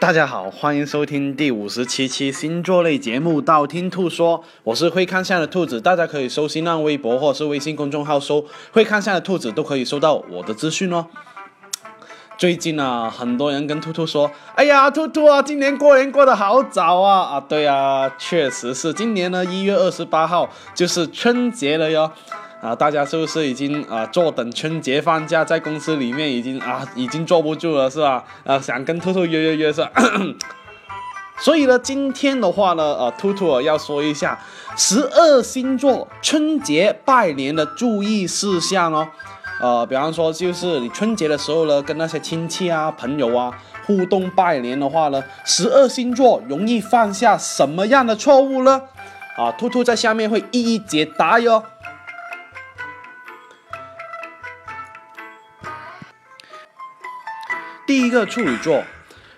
大家好，欢迎收听第五十七期星座类节目《道听途说》，我是会看相的兔子，大家可以搜新浪微博或是微信公众号搜“会看相的兔子”，都可以收到我的资讯哦。最近啊，很多人跟兔兔说：“哎呀，兔兔啊，今年过年过得好早啊！”啊，对啊，确实是，今年呢一月二十八号就是春节了哟。啊，大家是不是已经啊坐等春节放假，在公司里面已经啊已经坐不住了是吧？啊，想跟兔兔约约约是吧？所以呢，今天的话呢，呃，兔兔要说一下十二星座春节拜年的注意事项哦。呃，比方说就是你春节的时候呢，跟那些亲戚啊、朋友啊互动拜年的话呢，十二星座容易犯下什么样的错误呢？啊，兔兔在下面会一一解答哟。第一个处女座，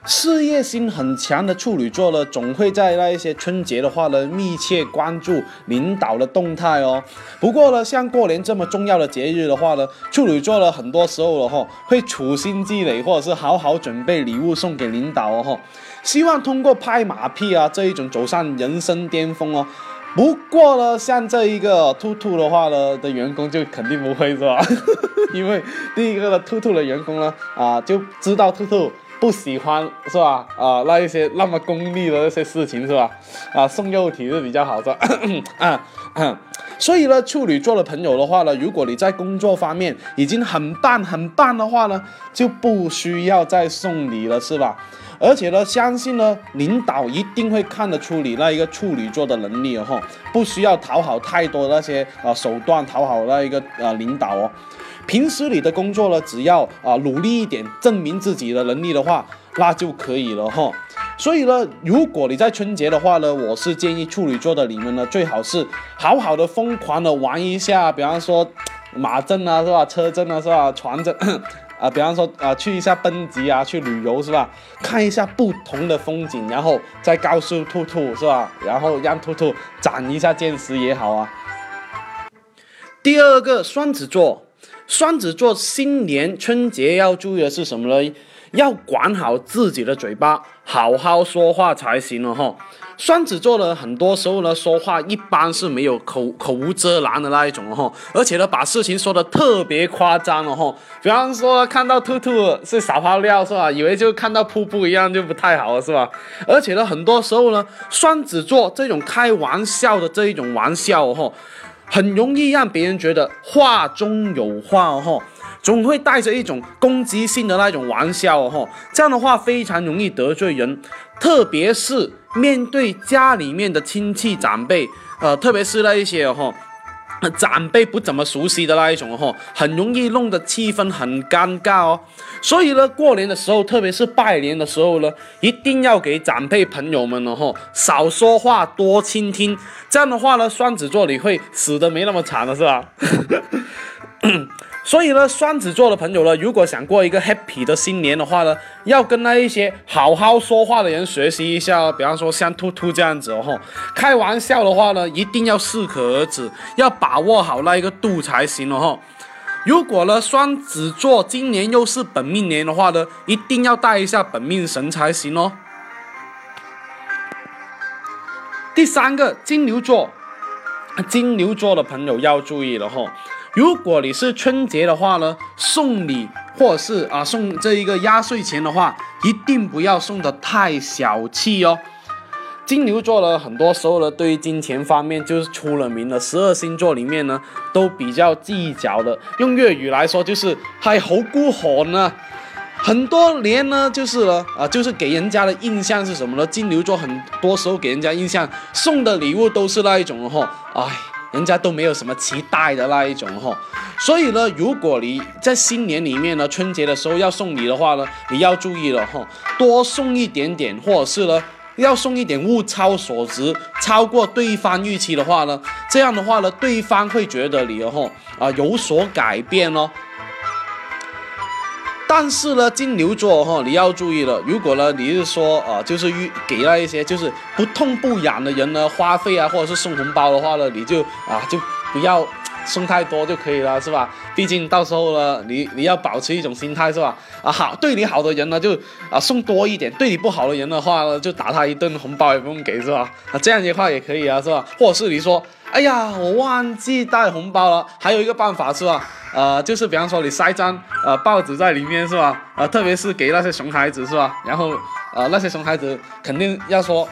事业心很强的处女座呢，总会在那一些春节的话呢，密切关注领导的动态哦。不过呢，像过年这么重要的节日的话呢，处女座呢，很多时候了哈，会处心积虑或者是好好准备礼物送给领导哦哈，希望通过拍马屁啊这一种走上人生巅峰哦。不过呢，像这一个兔兔的话呢，的员工就肯定不会是吧？因为第一个的兔兔的员工呢，啊，就知道兔兔不喜欢是吧？啊，那一些那么功利的那些事情是吧？啊，送肉体是比较好的。啊，所以呢，处女座的朋友的话呢，如果你在工作方面已经很棒很棒的话呢，就不需要再送礼了，是吧？而且呢，相信呢，领导一定会看得出你那一个处女座的能力哦，不需要讨好太多那些啊手段讨好那一个啊领导哦。平时你的工作呢，只要啊努力一点，证明自己的能力的话，那就可以了哈。所以呢，如果你在春节的话呢，我是建议处女座的你们呢，最好是好好的疯狂的玩一下，比方说马震啊，是吧？车震啊，是吧？船震。啊，比方说啊，去一下奔吉啊，去旅游是吧？看一下不同的风景，然后再告诉兔兔是吧？然后让兔兔长一下见识也好啊。第二个双子座，双子座新年春节要注意的是什么呢？要管好自己的嘴巴，好好说话才行了哈。双子座呢，很多时候呢说话一般是没有口口无遮拦的那一种哈，而且呢把事情说的特别夸张了哈。比方说看到兔兔是撒泡尿是吧？以为就看到瀑布一样就不太好了是吧？而且呢很多时候呢，双子座这种开玩笑的这一种玩笑哈，很容易让别人觉得话中有话哈。总会带着一种攻击性的那种玩笑哦，这样的话非常容易得罪人，特别是面对家里面的亲戚长辈，呃，特别是那一些哈，长辈不怎么熟悉的那一种哦，很容易弄得气氛很尴尬哦。所以呢，过年的时候，特别是拜年的时候呢，一定要给长辈朋友们呢哈，少说话，多倾听，这样的话呢，双子座你会死的没那么惨了，是吧？所以呢，双子座的朋友呢，如果想过一个 happy 的新年的话呢，要跟那一些好好说话的人学习一下。比方说像兔兔这样子哦，开玩笑的话呢，一定要适可而止，要把握好那一个度才行哦。如果呢，双子座今年又是本命年的话呢，一定要带一下本命神才行哦。第三个，金牛座，金牛座的朋友要注意了哈。如果你是春节的话呢，送礼或是啊送这一个压岁钱的话，一定不要送的太小气哦。金牛座呢，很多时候呢，对于金钱方面就是出了名的，十二星座里面呢都比较计较的。用粤语来说就是还好孤寒呢。很多年呢，就是呢啊，就是给人家的印象是什么呢？金牛座很多时候给人家印象送的礼物都是那一种哈，哎。人家都没有什么期待的那一种哈，所以呢，如果你在新年里面呢，春节的时候要送礼的话呢，你要注意了哈，多送一点点，或者是呢，要送一点物超所值，超过对方预期的话呢，这样的话呢，对方会觉得你哈啊有所改变哦。但是呢，金牛座哈，你要注意了。如果呢，你是说啊，就是遇给那一些就是不痛不痒的人呢花费啊，或者是送红包的话呢，你就啊就不要送太多就可以了，是吧？毕竟到时候呢，你你要保持一种心态，是吧？啊，好，对你好的人呢，就啊送多一点；对你不好的人的话呢，就打他一顿红包也不用给，是吧？啊，这样的话也可以啊，是吧？或者是你说，哎呀，我忘记带红包了，还有一个办法是吧？呃，就是比方说你塞张呃报纸在里面，是吧？啊，特别是给那些熊孩子，是吧？然后呃那些熊孩子肯定要说。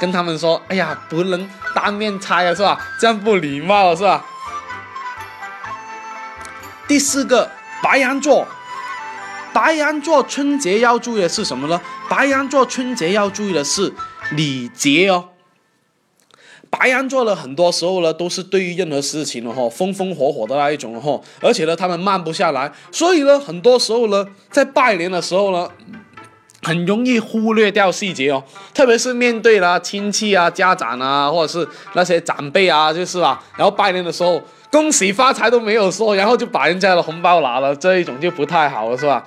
跟他们说，哎呀，不能当面拆啊，是吧？这样不礼貌，是吧？第四个，白羊座，白羊座春节要注意的是什么呢？白羊座春节要注意的是礼节哦。白羊座呢，很多时候呢，都是对于任何事情的哈，风风火火的那一种哈，而且呢，他们慢不下来，所以呢，很多时候呢，在拜年的时候呢。很容易忽略掉细节哦，特别是面对了亲戚啊、家长啊，或者是那些长辈啊，就是吧。然后拜年的时候。恭喜发财都没有说，然后就把人家的红包拿了，这一种就不太好了，是吧？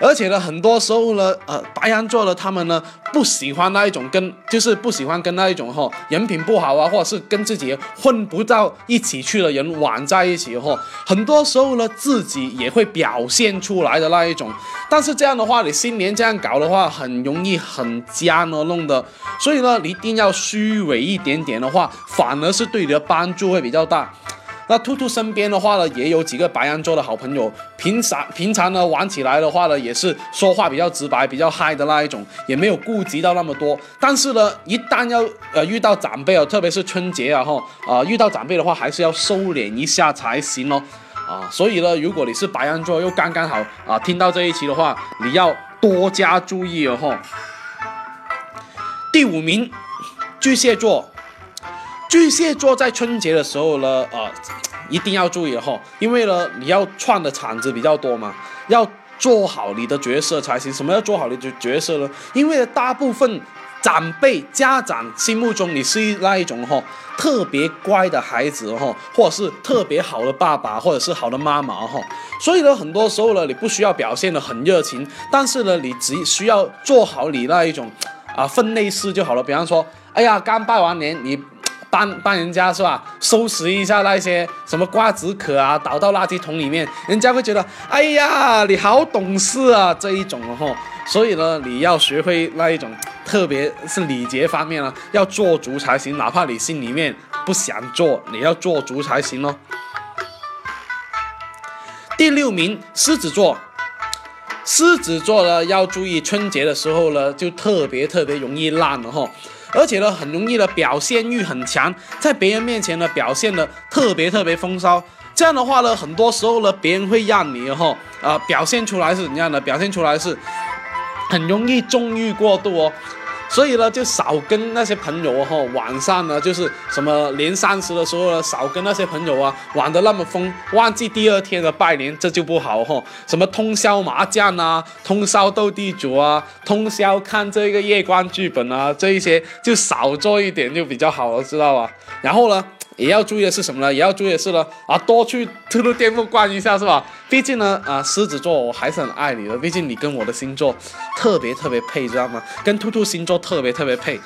而且呢，很多时候呢，呃，白羊座的他们呢，不喜欢那一种跟，就是不喜欢跟那一种哈人品不好啊，或者是跟自己混不到一起去的人玩在一起哈。很多时候呢，自己也会表现出来的那一种。但是这样的话，你新年这样搞的话，很容易很僵哦，弄的。所以呢，你一定要虚伪一点点的话，反而是对你的帮助会比较大。那兔兔身边的话呢，也有几个白羊座的好朋友，平常平常呢玩起来的话呢，也是说话比较直白、比较嗨的那一种，也没有顾及到那么多。但是呢，一旦要呃遇到长辈啊，特别是春节啊哈啊遇到长辈的话，还是要收敛一下才行哦啊。所以呢，如果你是白羊座，又刚刚好啊听到这一期的话，你要多加注意哦哈。第五名，巨蟹座。巨蟹座在春节的时候呢，呃，一定要注意哈，因为呢，你要串的场子比较多嘛，要做好你的角色才行。什么要做好你的角色呢？因为大部分长辈、家长心目中你是那一种哈特别乖的孩子哈，或者是特别好的爸爸，或者是好的妈妈哈。所以呢，很多时候呢，你不需要表现的很热情，但是呢，你只需要做好你那一种啊分内事就好了。比方说，哎呀，刚拜完年，你。帮帮人家是吧？收拾一下那些什么瓜子壳啊，倒到垃圾桶里面，人家会觉得，哎呀，你好懂事啊这一种哦。所以呢，你要学会那一种，特别是礼节方面呢，要做足才行。哪怕你心里面不想做，你要做足才行哦。第六名，狮子座。狮子座呢，要注意春节的时候呢，就特别特别容易烂了哈。而且呢，很容易的表现欲很强，在别人面前呢表现的特别特别风骚。这样的话呢，很多时候呢，别人会让你哈啊表现出来是怎样的？表现出来是很容易纵欲过度哦。所以呢，就少跟那些朋友哈，晚上呢就是什么年三十的时候呢，少跟那些朋友啊玩的那么疯，忘记第二天的拜年，这就不好哈。什么通宵麻将啊，通宵斗地主啊，通宵看这个夜光剧本啊，这一些就少做一点就比较好了，知道吧？然后呢？也要注意的是什么呢？也要注意的是呢，啊，多去兔兔店铺逛一下，是吧？毕竟呢，啊，狮子座我还是很爱你的，毕竟你跟我的星座特别特别配，知道吗？跟兔兔星座特别特别配。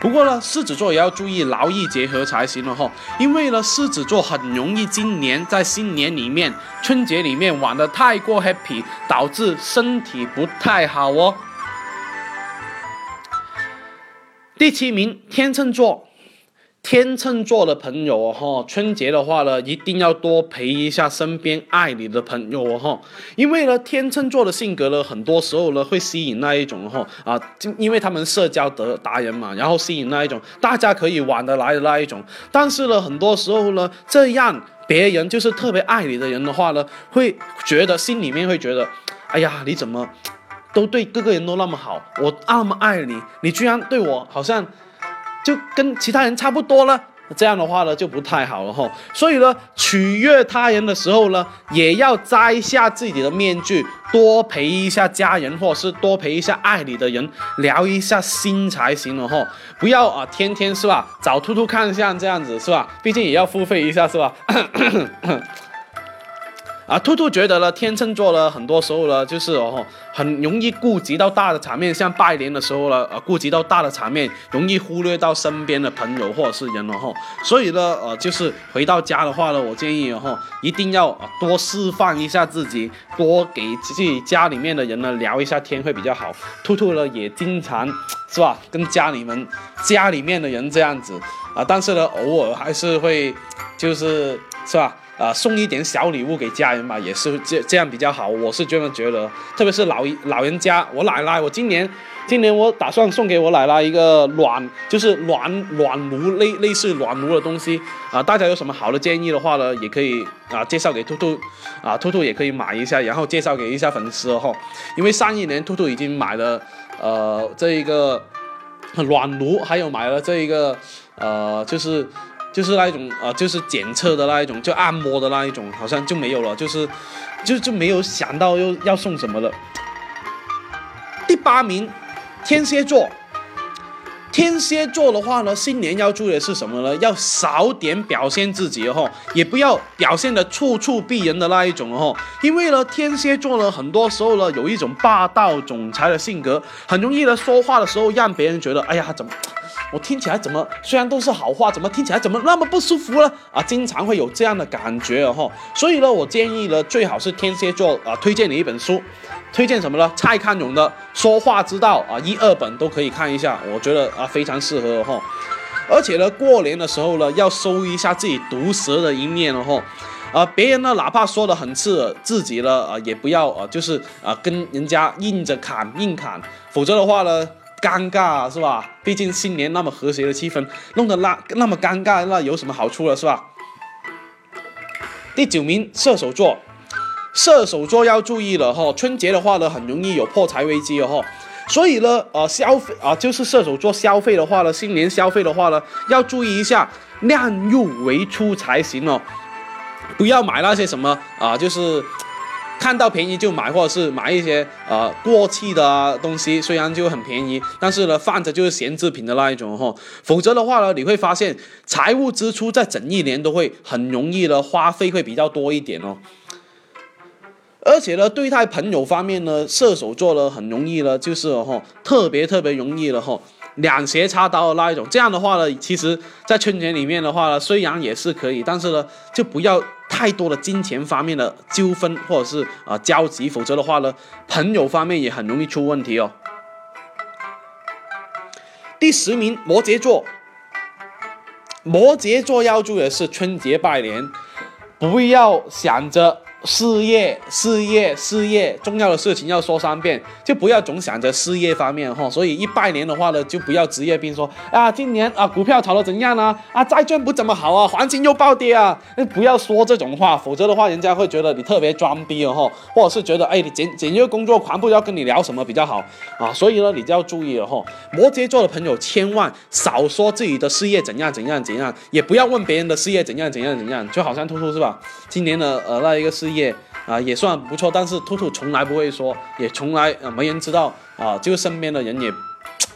不过呢，狮子座也要注意劳逸结合才行了哈，因为呢，狮子座很容易今年在新年里面、春节里面玩的太过 happy，导致身体不太好哦。第七名，天秤座。天秤座的朋友哈，春节的话呢，一定要多陪一下身边爱你的朋友哈，因为呢，天秤座的性格呢，很多时候呢会吸引那一种哈啊，就因为他们社交的达人嘛，然后吸引那一种大家可以玩得来的那一种，但是呢，很多时候呢，这样别人就是特别爱你的人的话呢，会觉得心里面会觉得，哎呀，你怎么都对各个人都那么好，我那么爱你，你居然对我好像。就跟其他人差不多了，这样的话呢就不太好了哈。所以呢，取悦他人的时候呢，也要摘下自己的面具，多陪一下家人，或是多陪一下爱你的人，聊一下心才行了哈。不要啊，天天是吧，找兔兔看相这样子是吧？毕竟也要付费一下是吧？啊，兔兔觉得呢，天秤座呢，很多时候呢，就是哦，很容易顾及到大的场面，像拜年的时候呢，呃，顾及到大的场面，容易忽略到身边的朋友或者是人了哈。所以呢，呃，就是回到家的话呢，我建议哈，一定要多释放一下自己，多给自己家里面的人呢聊一下天会比较好。兔兔呢也经常是吧，跟家里面家里面的人这样子啊，但是呢，偶尔还是会就是是吧？啊，送一点小礼物给家人吧，也是这这样比较好。我是这么觉得，特别是老老人家，我奶奶，我今年，今年我打算送给我奶奶一个暖，就是暖暖炉类类似暖炉的东西啊。大家有什么好的建议的话呢，也可以啊介绍给兔兔，啊兔兔也可以买一下，然后介绍给一下粉丝哈。因为上一年兔兔已经买了呃这一个暖炉，还有买了这一个呃就是。就是那一种啊，就是检测的那一种，就按摩的那一种，好像就没有了，就是，就就没有想到又要送什么了。第八名，天蝎座。天蝎座的话呢，新年要注意的是什么呢？要少点表现自己哦，也不要表现的处处避人的那一种哦。因为呢，天蝎座呢，很多时候呢，有一种霸道总裁的性格，很容易呢，说话的时候让别人觉得，哎呀，怎么？我听起来怎么虽然都是好话，怎么听起来怎么那么不舒服呢？啊，经常会有这样的感觉哈。所以呢，我建议呢，最好是天蝎座啊，推荐你一本书，推荐什么呢？蔡康永的《说话之道》啊，一二本都可以看一下，我觉得啊非常适合哈。而且呢，过年的时候呢，要收一下自己毒舌的一面了哈。啊，别人呢哪怕说的很刺耳，自己呢啊也不要啊，就是啊跟人家硬着砍硬砍，否则的话呢。尴尬是吧？毕竟新年那么和谐的气氛，弄得那那么尴尬，那有什么好处了是吧？第九名，射手座，射手座要注意了哈，春节的话呢，很容易有破财危机哦哈，所以呢，呃，消费啊，就是射手座消费的话呢，新年消费的话呢，要注意一下，量入为出才行哦，不要买那些什么啊，就是。看到便宜就买，或者是买一些呃过气的东西，虽然就很便宜，但是呢放着就是闲置品的那一种哈。否则的话呢，你会发现财务支出在整一年都会很容易的花费会比较多一点哦。而且呢，对待朋友方面呢，射手座呢很容易呢就是哈特别特别容易了哈。两斜插刀的那一种，这样的话呢，其实，在春节里面的话呢，虽然也是可以，但是呢，就不要太多的金钱方面的纠纷或者是啊交集，否则的话呢，朋友方面也很容易出问题哦。第十名，摩羯座。摩羯座要注意的是，春节拜年，不要想着。事业，事业，事业，重要的事情要说三遍，就不要总想着事业方面哈。所以一拜年的话呢，就不要职业病说啊，今年啊股票炒得怎样呢？啊债券不怎么好啊，黄金又暴跌啊，那不要说这种话，否则的话人家会觉得你特别装逼哦哈，或者是觉得哎你简简约工作狂，不知道跟你聊什么比较好啊。所以呢，你就要注意了哈。摩羯座的朋友千万少说自己的事业怎样怎样怎样，也不要问别人的事业怎样怎样怎样，就好像兔兔是吧？今年的呃那一个事业。业啊也算不错，但是兔兔从来不会说，也从来啊没人知道啊，就身边的人也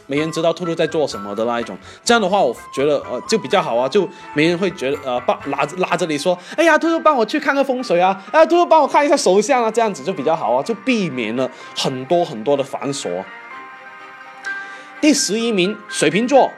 没人知道兔兔在做什么的那一种。这样的话，我觉得呃就比较好啊，就没人会觉得呃帮拉拉着你说，哎呀，兔兔帮我去看个风水啊，哎，兔兔帮我看一下手相啊，这样子就比较好啊，就避免了很多很多的繁琐。第十一名，水瓶座，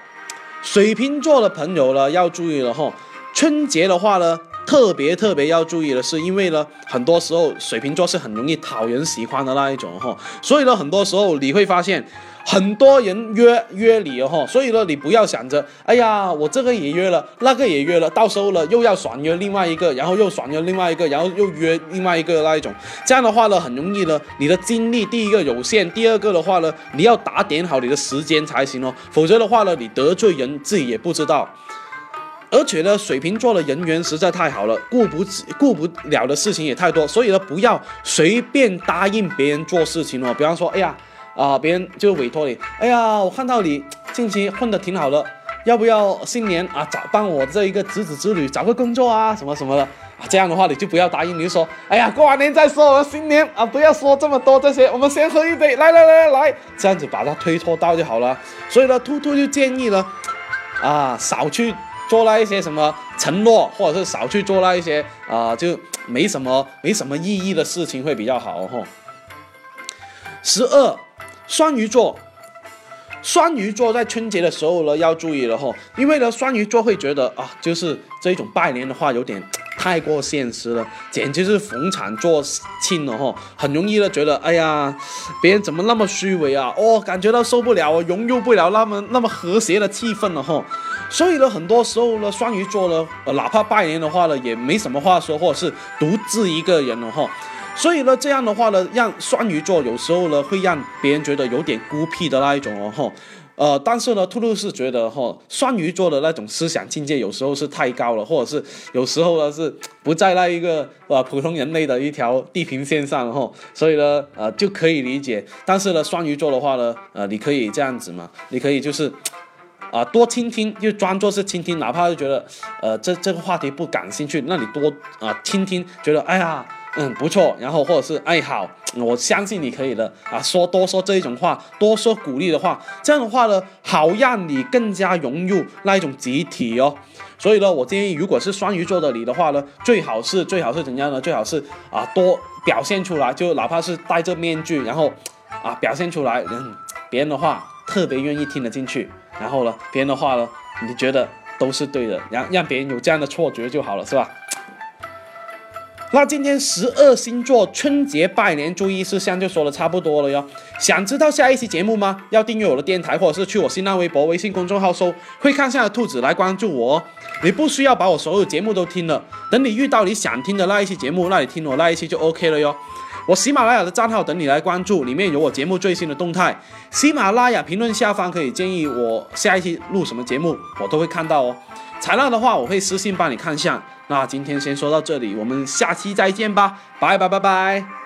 水瓶座的朋友呢要注意了哈，春节的话呢。特别特别要注意的是，因为呢，很多时候水瓶座是很容易讨人喜欢的那一种哈，所以呢，很多时候你会发现很多人约约你哦所以呢，你不要想着，哎呀，我这个也约了，那个也约了，到时候呢又要爽约另外一个，然后又爽约另外一个，然后又约另外一个那一种，这样的话呢，很容易呢，你的精力第一个有限，第二个的话呢，你要打点好你的时间才行哦，否则的话呢，你得罪人自己也不知道。而且呢，水瓶座的人缘实在太好了，顾不顾不了的事情也太多，所以呢，不要随便答应别人做事情哦。比方说，哎呀，啊，别人就委托你，哎呀，我看到你近期混得挺好的，要不要新年啊找帮我这一个侄子之女找个工作啊，什么什么的啊？这样的话你就不要答应，你就说，哎呀，过完年再说，我们新年啊，不要说这么多这些，我们先喝一杯，来来来来，这样子把它推脱到就好了。所以呢，兔兔就建议呢，啊，少去。做那一些什么承诺，或者是少去做那一些啊，就没什么没什么意义的事情会比较好哦。十二，双鱼座。双鱼座在春节的时候呢，要注意了哈，因为呢，双鱼座会觉得啊，就是这种拜年的话有点太过现实了，简直是逢场作庆了哈，很容易的觉得，哎呀，别人怎么那么虚伪啊？哦，感觉到受不了哦，融入不了那么那么和谐的气氛了哈。所以呢，很多时候呢，双鱼座呢，呃，哪怕拜年的话呢，也没什么话说，或者是独自一个人了哈。所以呢，这样的话呢，让双鱼座有时候呢，会让别人觉得有点孤僻的那一种哦，哈，呃，但是呢，兔兔是觉得哈，双鱼座的那种思想境界有时候是太高了，或者是有时候呢是不在那一个呃普通人类的一条地平线上哈，所以呢，呃，就可以理解。但是呢，双鱼座的话呢，呃，你可以这样子嘛，你可以就是啊，多倾听，就装作是倾听，哪怕是觉得呃这这个话题不感兴趣，那你多啊倾听，觉得哎呀。嗯，不错。然后或者是哎好，我相信你可以的啊。说多说这一种话，多说鼓励的话，这样的话呢，好让你更加融入那一种集体哦。所以呢，我建议，如果是双鱼座的你的话呢，最好是最好是怎样呢？最好是啊，多表现出来，就哪怕是戴着面具，然后啊表现出来，嗯，别人的话特别愿意听得进去。然后呢，别人的话呢，你觉得都是对的，让让别人有这样的错觉就好了，是吧？那今天十二星座春节拜年注意事项就说的差不多了哟。想知道下一期节目吗？要订阅我的电台，或者是去我新浪微博、微信公众号搜“会看相的兔子”来关注我哦。你不需要把我所有节目都听了，等你遇到你想听的那一期节目，那你听我那一期就 OK 了哟。我喜马拉雅的账号等你来关注，里面有我节目最新的动态。喜马拉雅评论下方可以建议我下一期录什么节目，我都会看到哦。材料的话，我会私信帮你看一下。那今天先说到这里，我们下期再见吧，拜拜拜拜。